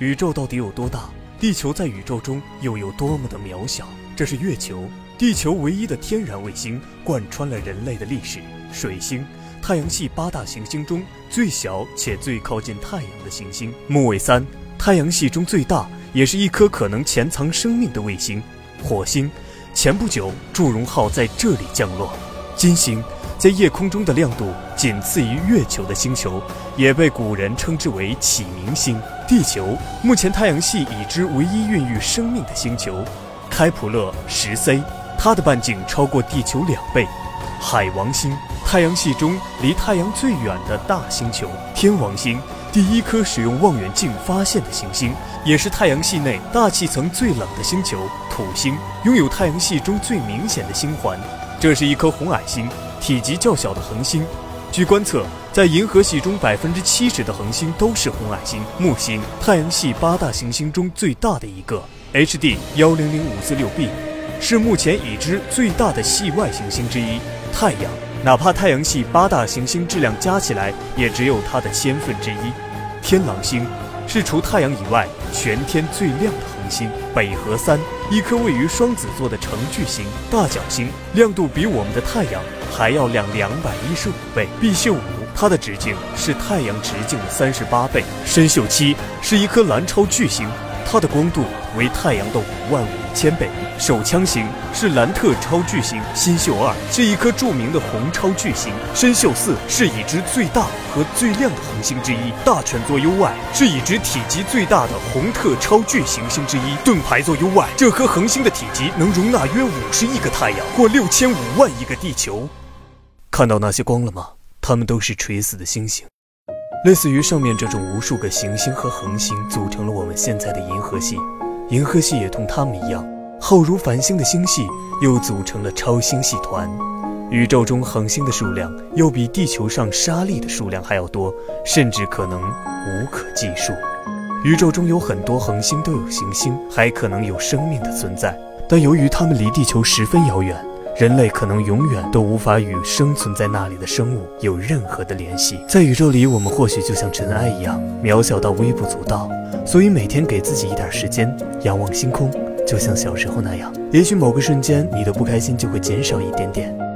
宇宙到底有多大？地球在宇宙中又有多么的渺小？这是月球，地球唯一的天然卫星，贯穿了人类的历史。水星，太阳系八大行星中最小且最靠近太阳的行星。木卫三，太阳系中最大，也是一颗可能潜藏生命的卫星。火星，前不久祝融号在这里降落。金星。在夜空中的亮度仅次于月球的星球，也被古人称之为启明星。地球，目前太阳系已知唯一孕育生命的星球。开普勒十 c，它的半径超过地球两倍。海王星，太阳系中离太阳最远的大星球。天王星，第一颗使用望远镜发现的行星，也是太阳系内大气层最冷的星球。土星，拥有太阳系中最明显的星环，这是一颗红矮星。体积较小的恒星，据观测，在银河系中百分之七十的恒星都是红矮星。木星，太阳系八大行星中最大的一个，HD 幺零零五四六 b，是目前已知最大的系外行星之一。太阳，哪怕太阳系八大行星质量加起来，也只有它的千分之一。天狼星。是除太阳以外全天最亮的恒星。北河三，一颗位于双子座的成巨星大角星，亮度比我们的太阳还要亮两百一十五倍。毕秀五，它的直径是太阳直径的三十八倍。参宿七是一颗蓝超巨星。它的光度为太阳的五万五千倍。手枪星是兰特超巨星，新宿二是一颗著名的红超巨星，参宿四是已知最大和最亮的恒星之一。大犬座 U Y 是已知体积最大的红特超巨行星之一。盾牌座 U Y 这颗恒星的体积能容纳约五十亿个太阳或六千五万亿个地球。看到那些光了吗？它们都是垂死的星星。类似于上面这种无数个行星和恒星组成了我们现在的银河系，银河系也同它们一样，浩如繁星的星系又组成了超星系团。宇宙中恒星的数量又比地球上沙粒的数量还要多，甚至可能无可计数。宇宙中有很多恒星都有行星，还可能有生命的存在，但由于它们离地球十分遥远。人类可能永远都无法与生存在那里的生物有任何的联系。在宇宙里，我们或许就像尘埃一样，渺小到微不足道。所以每天给自己一点时间，仰望星空，就像小时候那样，也许某个瞬间，你的不开心就会减少一点点。